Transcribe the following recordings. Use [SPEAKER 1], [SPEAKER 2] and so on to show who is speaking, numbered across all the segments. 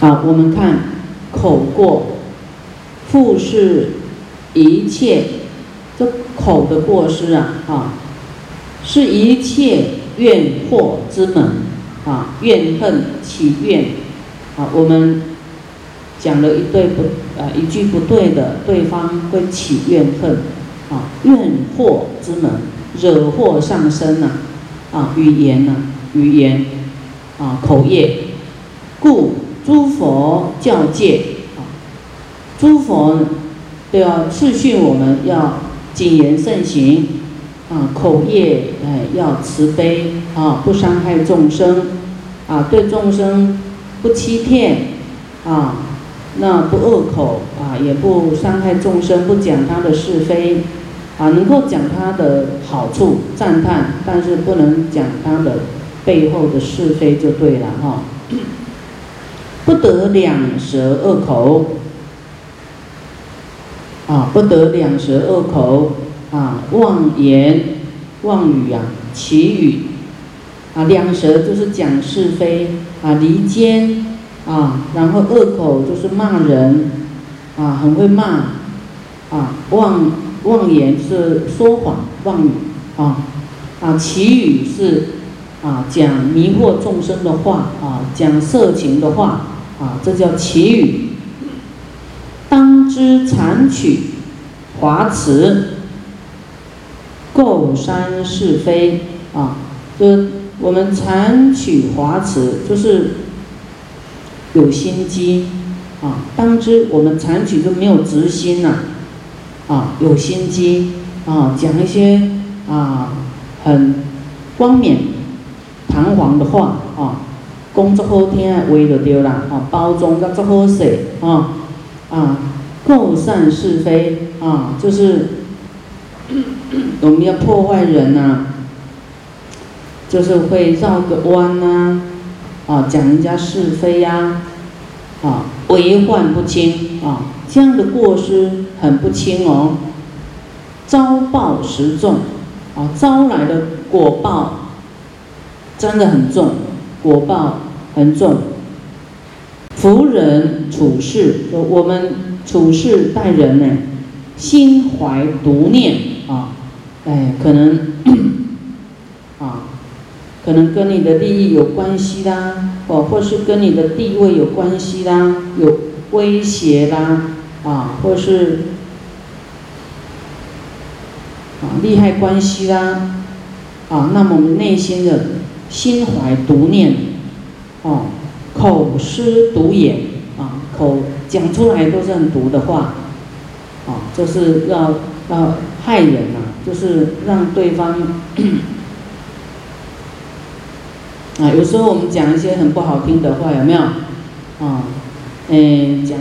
[SPEAKER 1] 啊，我们看口过，复是一切，这口的过失啊，啊，是一切怨祸之门，啊，怨恨起怨，啊，我们讲了一对不，啊，一句不对的，对方会起怨恨，啊，怨祸之门，惹祸上身呐，啊，语言呐，语言，啊，口业，故。诸佛教戒啊，诸佛都要赐训我们要谨言慎行啊，口业哎要慈悲啊，不伤害众生啊，对众生不欺骗啊，那不恶口啊，也不伤害众生，不讲他的是非啊，能够讲他的好处赞叹，但是不能讲他的背后的是非就对了哈。不得两舌恶口，啊，不得两舌恶口，啊，妄言妄语啊，绮语，啊，两舌就是讲是非，啊，离间，啊，然后恶口就是骂人，啊，很会骂，啊，妄妄言是说谎妄语，啊，啊，绮语是啊讲迷惑众生的话，啊，讲色情的话。啊，这叫祈语。当知残取华辞，构山是非啊，就我们残取华辞，就是有心机啊。当知我们残取就没有执心呐，啊，有心机啊，讲一些啊很光冕堂皇的话啊。工作好听，话就对啦，啊，包装甲足好势，啊，啊，构善是非，啊，就是 我们要破坏人呐，就是会绕个弯呐，啊，讲人家是非呀，啊，为患不轻，啊，这样的过失很不轻哦，遭报实重，啊，招来的果报真的很重，果报。很重，服人处事，我们处事待人呢，心怀毒念啊，哎，可能啊，可能跟你的利益有关系啦，或或是跟你的地位有关系啦，有威胁啦，啊，或是啊利害关系啦，啊，那么我们内心的心怀毒念。哦，口失毒言啊，口讲出来都是很毒的话，啊，就是要要害人呐，就是让对方 啊，有时候我们讲一些很不好听的话，有没有？啊，诶，讲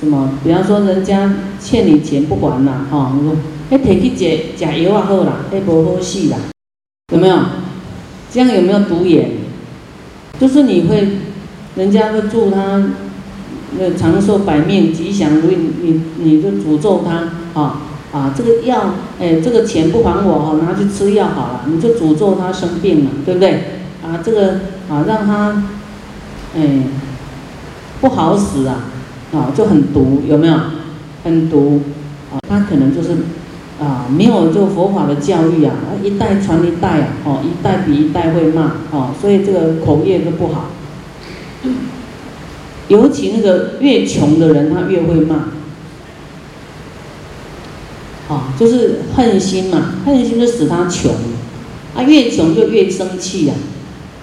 [SPEAKER 1] 什么？比方说人家欠你钱不还了，哈，你说，哎，提去解假药啊好啦，哎，不好死啦，有没有？这样有没有毒言？就是你会，人家会祝他那长寿百命吉祥如意，你你就诅咒他啊啊！这个药，哎，这个钱不还我哈，拿去吃药好了，你就诅咒他生病了，对不对？啊，这个啊，让他哎不好死啊啊，就很毒，有没有？很毒啊，他可能就是。啊，没有这个佛法的教育啊，一代传一代啊，哦，一代比一代会骂，哦，所以这个口业就不好。尤其那个越穷的人，他越会骂，啊，就是恨心嘛，恨心就使他穷，啊，越穷就越生气呀。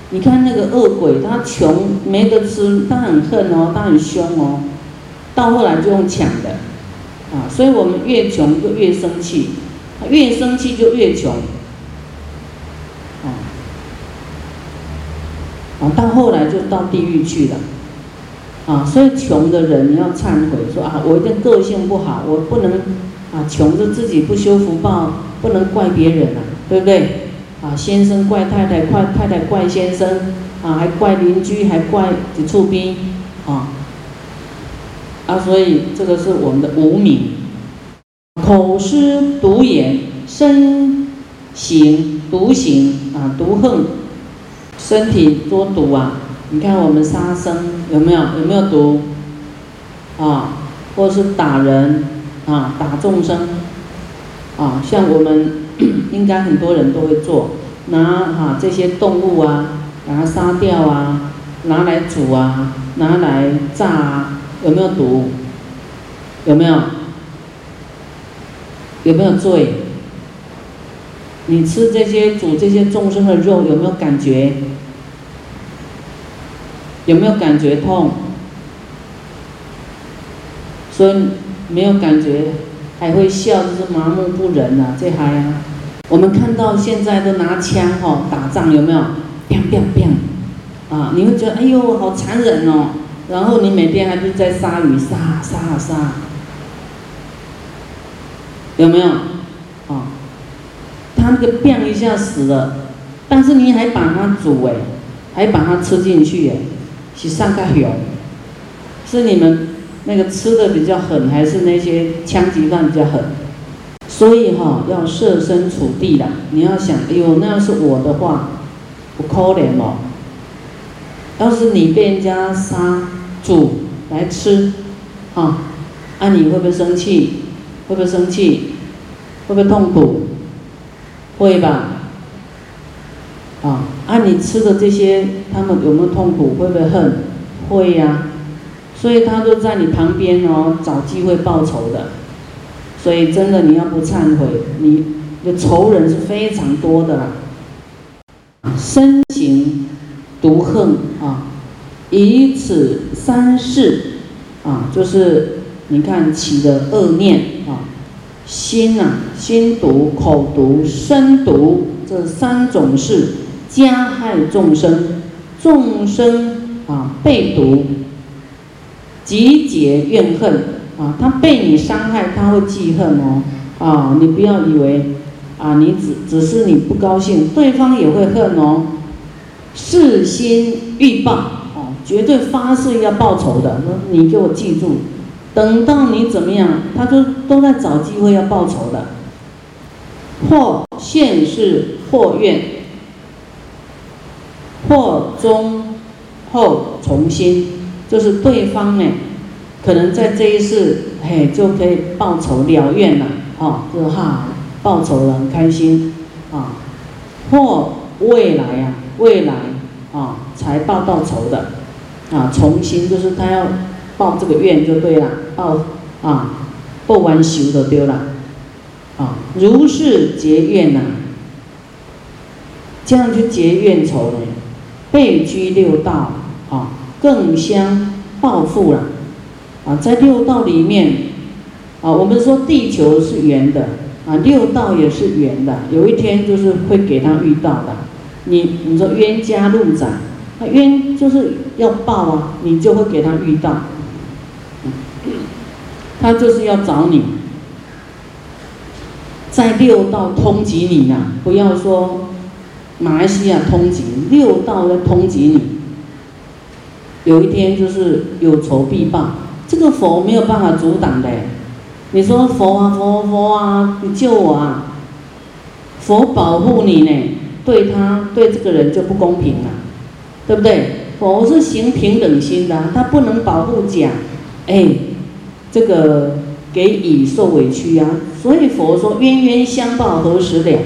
[SPEAKER 1] 你看那个恶鬼，他穷没得吃，他很恨哦，他很凶哦，到后来就用抢的。啊，所以我们越穷就越生气，越生气就越穷，啊，啊，到后来就到地狱去了，啊，所以穷的人你要忏悔，说啊，我一定个性不好，我不能啊，穷着自己不修福报，不能怪别人啊，对不对？啊，先生怪太太，怪太太怪先生，啊，还怪邻居，还怪几处兵，啊。所以这个是我们的无名，口失毒言，身行毒行啊，毒恨，身体多毒啊，你看我们杀生有没有？有没有毒？啊，或是打人啊，打众生啊，像我们 应该很多人都会做，拿哈这些动物啊，把它杀掉啊，拿来煮啊，拿来炸啊，有没有毒？有没有？有没有罪？你吃这些煮这些众生的肉，有没有感觉？有没有感觉痛？所以没有感觉，还会笑，就是麻木不仁呐，这还啊。我们看到现在都拿枪吼打仗，有没有？biang biang biang，啊，你会觉得哎呦好残忍哦。然后你每天还不是在杀鱼，杀杀杀，有没有？啊，他那个 biang 一下死了，但是你还把它煮哎，还把它吃进去哎。是上个有，是你们那个吃的比较狠，还是那些枪击犯比较狠？所以哈，要设身处地的，你要想，哎呦，那要是我的话，不可怜哦。要是你被人家杀、煮来吃，啊，啊，你会不会生气？会不会生气？会不会痛苦？会吧。啊，按你吃的这些，他们有没有痛苦？会不会恨？会呀，所以他都在你旁边哦，找机会报仇的。所以真的，你要不忏悔，你的仇人是非常多的啦。深情毒恨，以此三世啊，就是你看起的恶念啊，心呐，心毒、口毒、身毒这三种事。加害众生，众生啊被毒，集结怨恨啊，他被你伤害，他会记恨哦啊，你不要以为啊，你只只是你不高兴，对方也会恨哦，事心欲报，绝对发誓要报仇的，你给我记住，等到你怎么样，他就都在找机会要报仇的，或现世，或愿。或中后重新，就是对方呢，可能在这一世，嘿，就可以报仇了愿了，哦，就哈报仇了，很开心，啊，或未来啊，未来啊才报到仇的，啊，重新就是他要报这个愿就对了，报啊报完仇就丢了，啊，如是结怨呐，这样就结怨仇了。被居六道啊，更相报复了啊！在六道里面啊，我们说地球是圆的啊，六道也是圆的。有一天就是会给他遇到的。你你说冤家路窄，那冤就是要报啊，你就会给他遇到。他就是要找你，在六道通缉你啊！不要说。马来西亚通缉六道在通缉你，有一天就是有仇必报，这个佛没有办法阻挡的。你说佛啊佛佛啊，你救我啊！佛保护你呢，对他对这个人就不公平了，对不对？佛是行平等心的，他不能保护甲，哎，这个给乙受委屈啊。所以佛说冤冤相报何时了？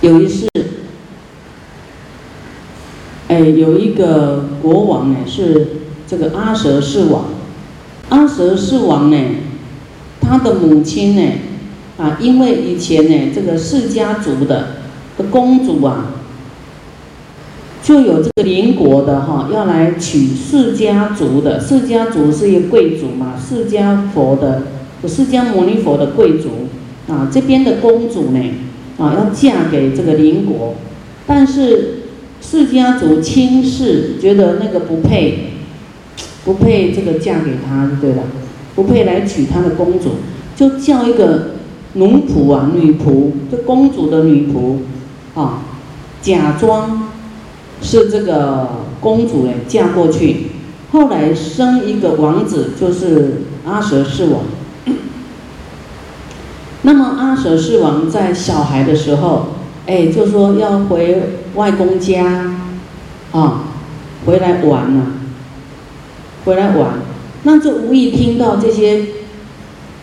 [SPEAKER 1] 有一次，哎，有一个国王呢，是这个阿舍世王。阿舍世王呢，他的母亲呢，啊，因为以前呢，这个释家族的的公主啊，就有这个邻国的哈，要来娶释家族的。释家族是一个贵族嘛，释家佛的，释迦牟尼佛的贵族啊，这边的公主呢。啊，要嫁给这个邻国，但是释家族轻视觉得那个不配，不配这个嫁给他对了，不配来娶他的公主，就叫一个奴仆啊，女仆，就公主的女仆，啊，假装是这个公主嘞嫁过去，后来生一个王子，就是阿舍世王。那么阿舍世王在小孩的时候，哎，就说要回外公家，啊，回来玩啊，回来玩，那就无意听到这些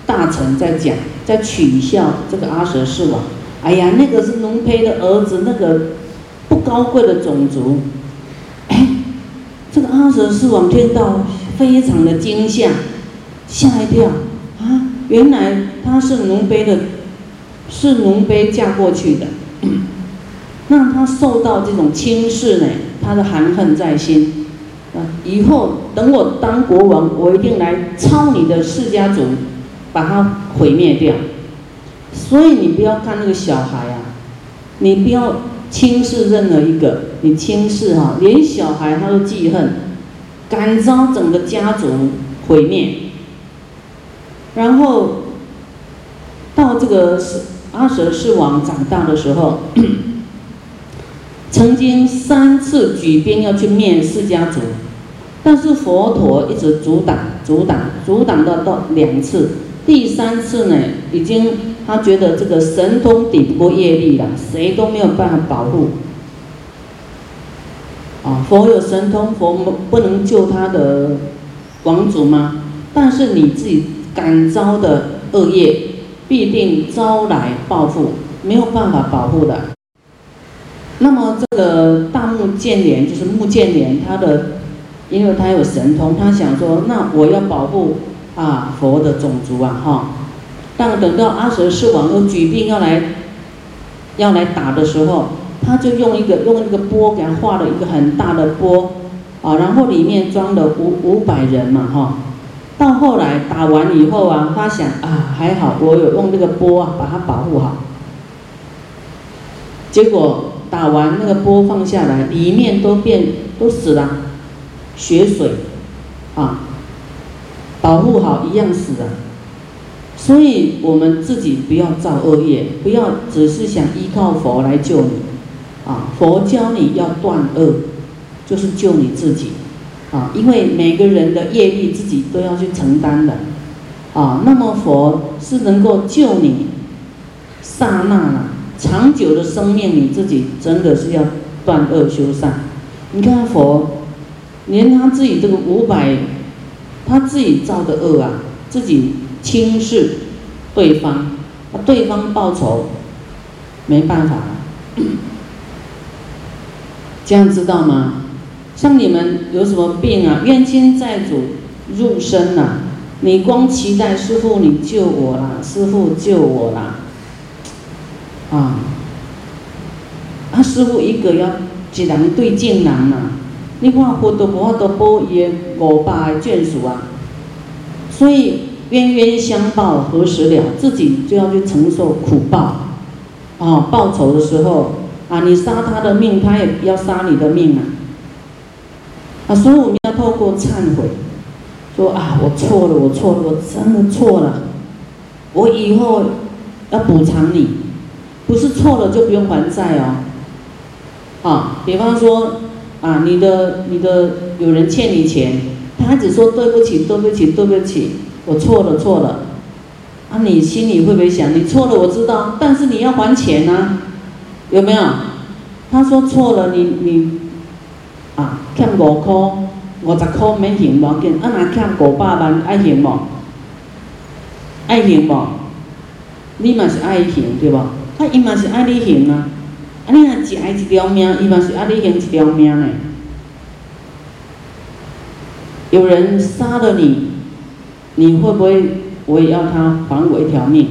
[SPEAKER 1] 大臣在讲，在取笑这个阿舍世王。哎呀，那个是奴婢的儿子，那个不高贵的种族。哎，这个阿舍世王听到非常的惊吓，吓一跳啊！原来他是奴婢的，是奴婢嫁过去的。那他受到这种轻视呢，他的含恨在心。啊，以后等我当国王，我一定来抄你的世家族，把它毁灭掉。所以你不要看那个小孩啊，你不要轻视任何一个，你轻视哈，连小孩他都记恨，感召整个家族毁灭。然后到这个阿舍世王长大的时候，曾经三次举兵要去灭释家族，但是佛陀一直阻挡、阻挡、阻挡到到两次，第三次呢，已经。他觉得这个神通抵不过业力了，谁都没有办法保护。啊，佛有神通，佛不能救他的王族吗？但是你自己感召的恶业，必定招来报复，没有办法保护的。那么这个大木建连就是木建连，他的，因为他有神通，他想说，那我要保护啊佛的种族啊，哈。但等到阿舍世王又举兵要来，要来打的时候，他就用一个用一个钵给他画了一个很大的钵，啊，然后里面装了五五百人嘛，哈。到后来打完以后啊，他想啊，还好我有用这个钵啊把它保护好。结果打完那个钵放下来，里面都变都死了，血水，啊，保护好一样死啊。所以我们自己不要造恶业，不要只是想依靠佛来救你，啊，佛教你要断恶，就是救你自己，啊，因为每个人的业力自己都要去承担的，啊，那么佛是能够救你，刹那了，长久的生命你自己真的是要断恶修善。你看佛，连他自己这个五百，他自己造的恶啊，自己。轻视对方，对方报仇，没办法。这样知道吗？像你们有什么病啊？冤亲债主入身呐，你光期待师傅你救我啦，师傅救我啦，啊，啊师傅一个要一人对镜人呐，你看佛都无法度保伊的五百眷属啊，所以。冤冤相报何时了？自己就要去承受苦报，啊，报仇的时候啊，你杀他的命，他也要杀你的命啊，啊，所以我们要透过忏悔，说啊，我错了，我错了，我真的错了，我以后要补偿你，不是错了就不用还债哦，啊，比方说啊，你的你的有人欠你钱，他只说对不起，对不起，对不起。我错了，错了，啊，你心里会不会想，你错了，我知道，但是你要还钱啊，有没有？他说错了，你你，啊，欠五块，五十块免还无紧，啊，那欠五百万爱还无？爱还无？你嘛是爱还对无？啊，伊嘛是爱你还，啊，你若一爱一条命，伊嘛是啊你还一条命呢。有人杀了你。你会不会我也要他还我一条命，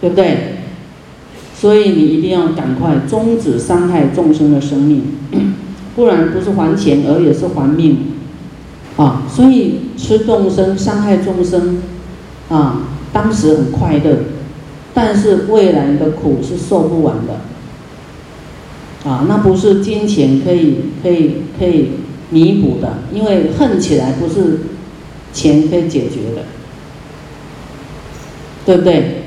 [SPEAKER 1] 对不对？所以你一定要赶快终止伤害众生的生命，不然不是还钱，而也是还命啊！所以吃众生、伤害众生啊，当时很快乐，但是未来的苦是受不完的啊！那不是金钱可以可以可以弥补的，因为恨起来不是。钱可以解决的，对不对？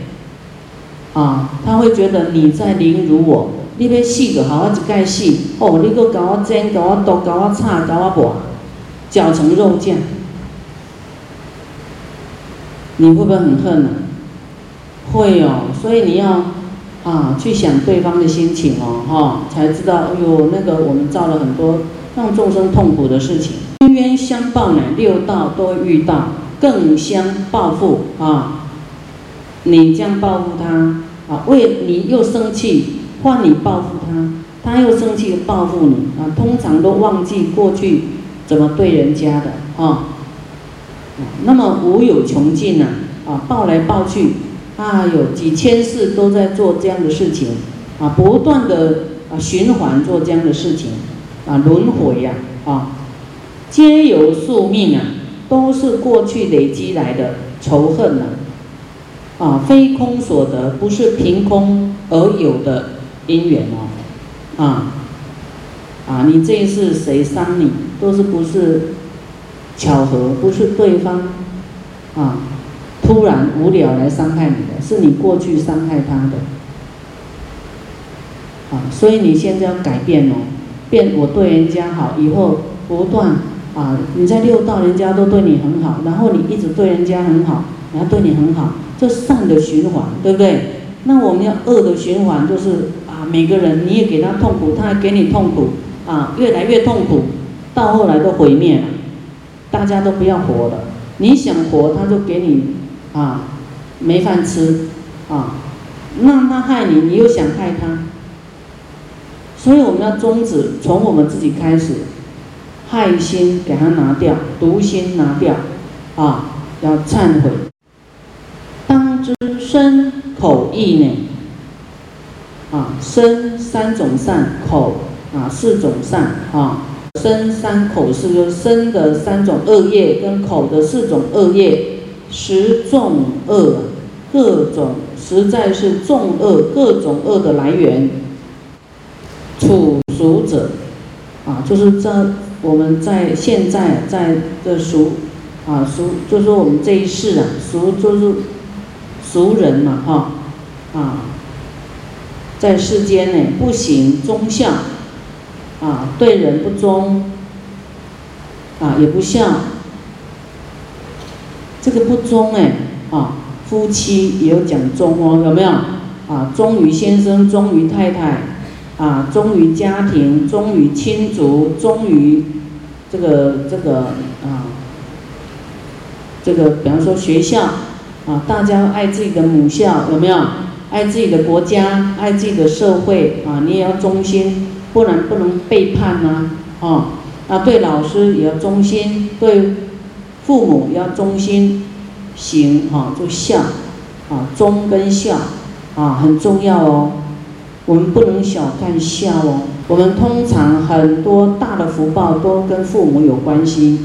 [SPEAKER 1] 啊，他会觉得你在凌辱我，你要死就好好一盖死，哦，你搁搞我煎，搞我剁，搞我炒，搞我剥，搅成肉酱，你会不会很恨呢？会哦，所以你要啊去想对方的心情哦，哈，才知道，哎呦，那个我们造了很多让众生痛苦的事情，冤冤相报呢，六道都遇到，更相报复啊！你这样报复他啊，为你又生气，换你报复他，他又生气报复你啊，通常都忘记过去怎么对人家的啊。那么无有穷尽呢，啊，报来报去，啊，有几千世都在做这样的事情，啊，不断的啊循环做这样的事情，啊，轮回呀，啊，皆有宿命啊，都是过去累积来的仇恨呐，啊，非空所得，不是凭空而有的因缘哦，啊，啊，你这一世谁伤你，都是不是？巧合不是对方啊，突然无聊来伤害你的，是你过去伤害他的啊，所以你现在要改变哦，变我对人家好，以后不断啊，你在六道人家都对你很好，然后你一直对人家很好，然后对你很好，这善的循环，对不对？那我们要恶的循环，就是啊，每个人你也给他痛苦，他还给你痛苦啊，越来越痛苦，到后来都毁灭了。大家都不要活了，你想活，他就给你啊没饭吃啊，那他害你，你又想害他，所以我们要终止，从我们自己开始，害心给他拿掉，毒心拿掉啊，要忏悔。当知身口意呢？啊，身三种善，口啊四种善啊。身三口四，就是身的三种恶业跟口的四种恶业，十众恶，各种实在是众恶，各种恶的来源。处俗者，啊，就是这我们在现在在的俗，啊俗，就说我们这一世啊，俗就是俗人嘛，哈，啊，在世间呢不行忠孝。啊，对人不忠，啊，也不孝。这个不忠哎，啊，夫妻也有讲忠哦，有没有？啊，忠于先生，忠于太太，啊，忠于家庭，忠于亲族，忠于这个这个啊，这个比方说学校，啊，大家爱自己的母校，有没有？爱自己的国家，爱自己的社会，啊，你也要忠心。不然不能背叛呐，哦，那对老师也要忠心，对父母要忠心，行哈就孝，啊忠跟孝啊很重要哦，我们不能小看孝哦。我们通常很多大的福报都跟父母有关系，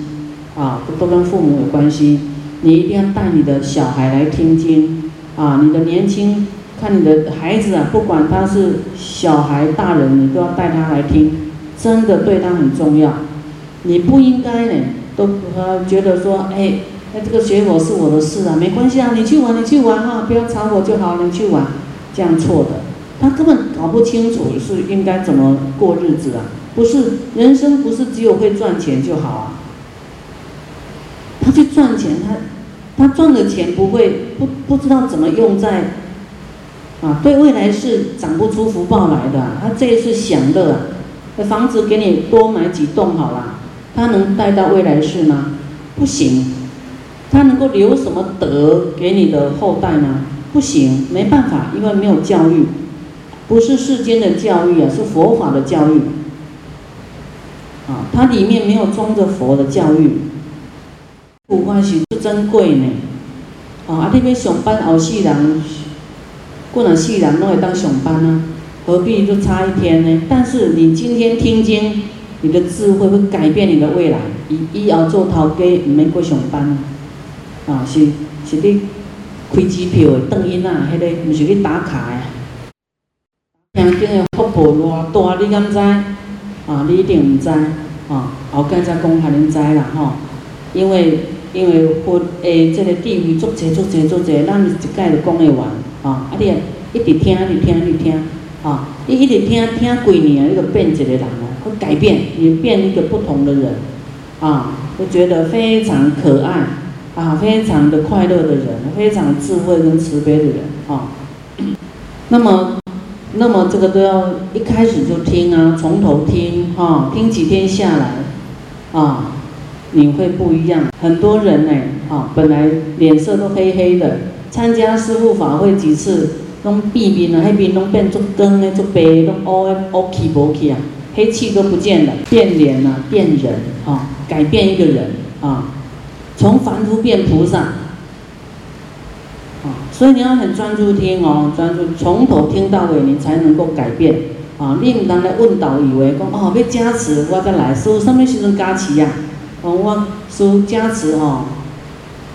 [SPEAKER 1] 啊都跟父母有关系。你一定要带你的小孩来听经，啊你的年轻。看你的孩子啊，不管他是小孩、大人，你都要带他来听，真的对他很重要。你不应该呢，都呃觉得说，哎，那这个学佛是我的事啊，没关系啊，你去玩，你去玩哈，不要吵我就好，你去玩，这样错的。他根本搞不清楚是应该怎么过日子啊，不是人生不是只有会赚钱就好啊。他去赚钱，他他赚的钱不会不不知道怎么用在。啊，对未来是长不出福报来的。他这一次享乐，那房子给你多买几栋好了，他能带到未来世吗？不行。他能够留什么德给你的后代呢？不行，没办法，因为没有教育，不是世间的教育啊，是佛法的教育。啊，它里面没有装着佛的教育。五花是不珍贵呢。啊，你要上班后世人。过了细人拢会当上班呢，何必就差一天呢？但是你今天听经，你的智慧会改变你的未来。以以后做头家，毋免过上班啊，是是你开机票的等因啊，迄个毋是去打卡的。听经的福报偌大，你敢知？啊，你一定毋知啊。后盖再讲，还能知啦吼。因为因为佛诶，这个地位足济足济足济，咱一概就讲会完。啊！啊，你一直听，一直听，一直听，啊！你一直听听几年，你就变一个人，会改变，你变一个不同的人，啊！会觉得非常可爱，啊，非常的快乐的人，非常智慧跟慈悲的人，啊。那么那么这个都要一开始就听啊，从头听哈，听几天下来，啊，你会不一样。很多人呢，啊，本来脸色都黑黑的，参加师父法会几次，拢闭面啊，黑面拢变做光的，做白，拢乌的乌气无气啊，黑气都不见了，变脸啊，变人啊，改变一个人啊，从凡夫变菩萨。啊，所以你要很专注听哦，专注从头听到尾，你才能够改变。啊，你唔当来问导以为讲哦，要加持我再来，师什么时阵加持呀？哦，我师加持哦，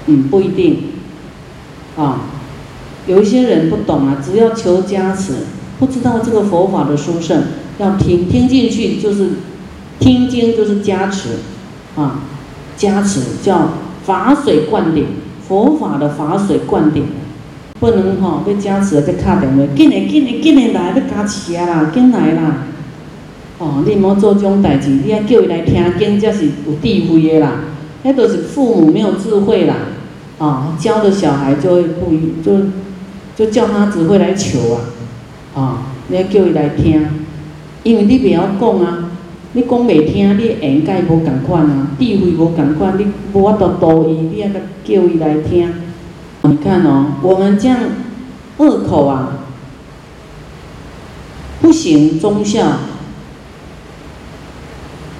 [SPEAKER 1] 嗯，不一定。啊，有一些人不懂啊，只要求加持，不知道这个佛法的殊胜，要听听进去就是听经就是加持，啊，加持叫法水灌顶。佛法的法水灌顶，不能吼要加持再卡电话，紧来紧来紧来来要加持啊啦，紧来啦！哦，你莫做这种代志，你要叫伊来听经，才是有智慧的啦。那都是父母没有智慧啦，啊，教的小孩就会不，就就叫他只会来求啊，啊，你要叫伊来听，因为你袂晓讲啊。你讲袂听，你眼界无共款啊，智慧无共款，你无法度导伊，你还个叫伊来听。你看哦，我们这样恶口啊，不行忠孝，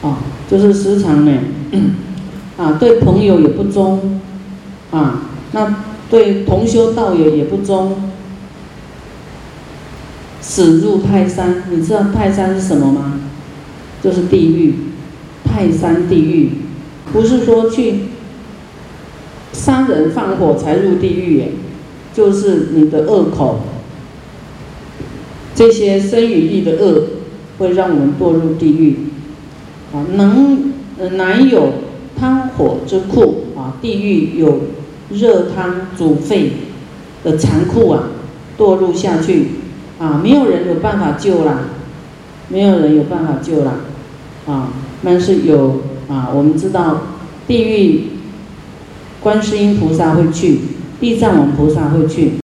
[SPEAKER 1] 啊，就是时常呢，啊，对朋友也不忠，啊，那对同修道友也不忠，死入泰山。你知道泰山是什么吗？就是地狱，泰山地狱，不是说去杀人放火才入地狱耶，就是你的恶口，这些生与意的恶，会让我们堕入地狱。啊，能难有汤火之酷啊，地狱有热汤煮沸的残酷啊，堕入下去啊，没有人有办法救啦，没有人有办法救啦。啊，但是有啊，我们知道地狱，观世音菩萨会去，地藏王菩萨会去。